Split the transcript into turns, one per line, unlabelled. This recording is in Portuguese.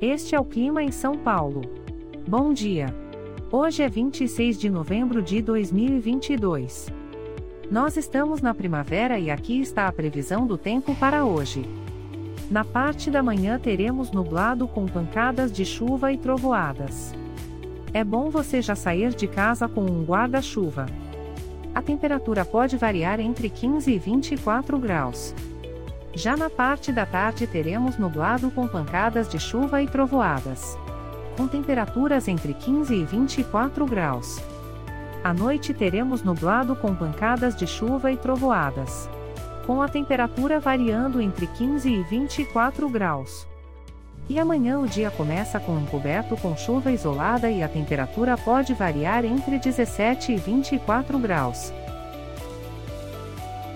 Este é o clima em São Paulo. Bom dia. Hoje é 26 de novembro de 2022. Nós estamos na primavera e aqui está a previsão do tempo para hoje. Na parte da manhã teremos nublado com pancadas de chuva e trovoadas. É bom você já sair de casa com um guarda-chuva. A temperatura pode variar entre 15 e 24 graus. Já na parte da tarde teremos nublado com pancadas de chuva e trovoadas. Com temperaturas entre 15 e 24 graus. À noite teremos nublado com pancadas de chuva e trovoadas. Com a temperatura variando entre 15 e 24 graus. E amanhã o dia começa com um coberto com chuva isolada e a temperatura pode variar entre 17 e 24 graus.